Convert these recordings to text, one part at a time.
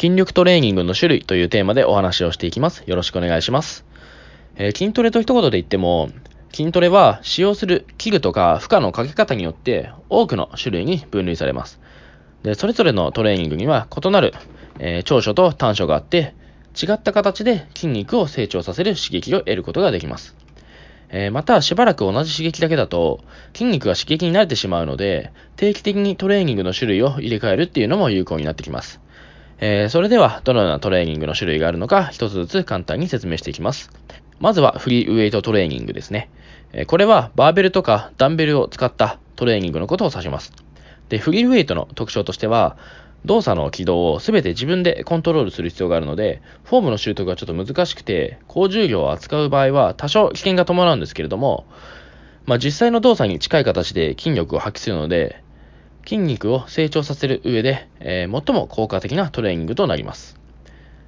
筋力トレーニングの種類というテーマでお話をしていきます。よろしくお願いします。えー、筋トレと一言で言っても、筋トレは使用する器具とか負荷のかけ方によって多くの種類に分類されます。で、それぞれのトレーニングには異なる、えー、長所と短所があって、違った形で筋肉を成長させる刺激を得ることができます。えー、また、しばらく同じ刺激だけだと、筋肉が刺激に慣れてしまうので、定期的にトレーニングの種類を入れ替えるっていうのも有効になってきます。えー、それでは、どのようなトレーニングの種類があるのか、一つずつ簡単に説明していきます。まずは、フリーウェイトトレーニングですね。えー、これは、バーベルとかダンベルを使ったトレーニングのことを指します。で、フリーウェイトの特徴としては、動作の軌道を全て自分でコントロールする必要があるので、フォームの習得がちょっと難しくて、高重量を扱う場合は多少危険が伴うんですけれども、まあ、実際の動作に近い形で筋力を発揮するので、筋肉を成長させる上で、えー、最も効果的なトレーニングとなります。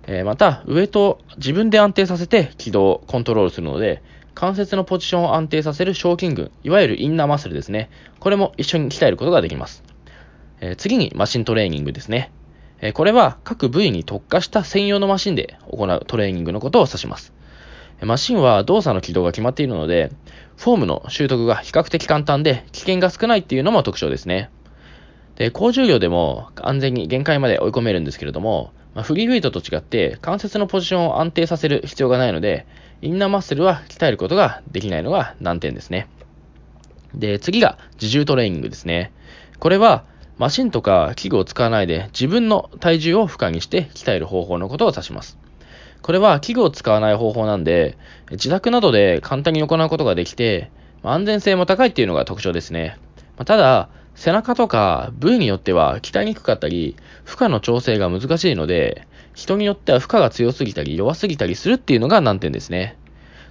えー、また、ウエイトを自分で安定させて軌道をコントロールするので、関節のポジションを安定させる小筋群、いわゆるインナーマッスルですね。これも一緒に鍛えることができます。え次にマシントレーニングですね。えこれは各部位に特化した専用のマシンで行うトレーニングのことを指します。マシンは動作の軌道が決まっているので、フォームの習得が比較的簡単で危険が少ないっていうのも特徴ですね。で、高重量でも安全に限界まで追い込めるんですけれども、まあ、フリーウェイトと違って関節のポジションを安定させる必要がないので、インナーマッスルは鍛えることができないのが難点ですね。で、次が自重トレーニングですね。これはマシンとか器具を使わないで自分の体重を負荷にして鍛える方法のことを指します。これは器具を使わない方法なんで、自宅などで簡単に行うことができて、安全性も高いっていうのが特徴ですね。ただ、背中とか部位によっては鍛えにくかったり、負荷の調整が難しいので、人によっては負荷が強すぎたり弱すぎたりするっていうのが難点ですね。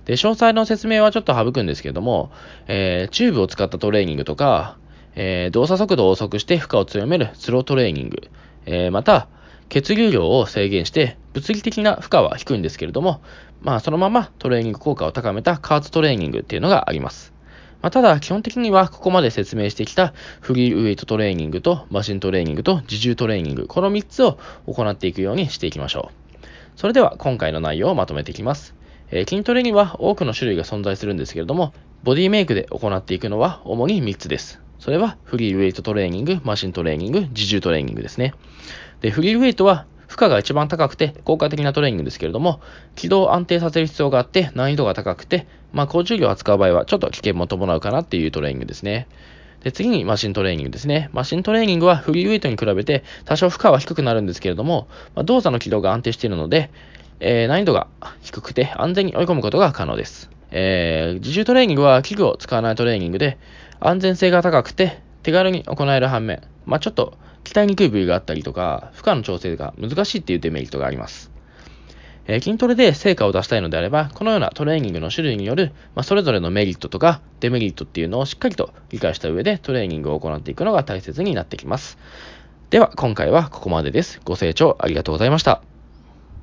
で、詳細の説明はちょっと省くんですけれども、えー、チューブを使ったトレーニングとか、えー、動作速度を遅くして負荷を強めるスロートレーニング、えー、また、血流量を制限して、物理的な負荷は低いんですけれども、まあ、そのままトレーニング効果を高めた加圧トレーニングっていうのがあります。まあ、ただ、基本的にはここまで説明してきたフリーウェイトトレーニングとマシントレーニングと自重トレーニング、この3つを行っていくようにしていきましょう。それでは今回の内容をまとめていきます。えー、筋トレには多くの種類が存在するんですけれども、ボディメイクで行っていくのは主に3つです。それはフリーウェイトトレーニング、マシントレーニング、自重トレーニングですね。で、フリーウェイトは負荷が一番高くて効果的なトレーニングですけれども、軌道を安定させる必要があって難易度が高くて、まあ、高重量を扱う場合はちょっと危険も伴うかなっていうトレーニングですね。で、次にマシントレーニングですね。マシントレーニングはフリーウェイトに比べて多少負荷は低くなるんですけれども、まあ、動作の軌道が安定しているので、えー、難易度が低くて安全に追い込むことが可能です。えー、自重トレーニングは器具を使わないトレーニングで安全性が高くて手軽に行える反面、まあ、ちょっと鍛えにくい部位があったりとか、負荷の調整が難しいっていうデメリットがあります。えー、筋トレで成果を出したいのであれば、このようなトレーニングの種類による、まあ、それぞれのメリットとかデメリットっていうのをしっかりと理解した上でトレーニングを行っていくのが大切になってきます。では、今回はここまでです。ご清聴ありがとうございました。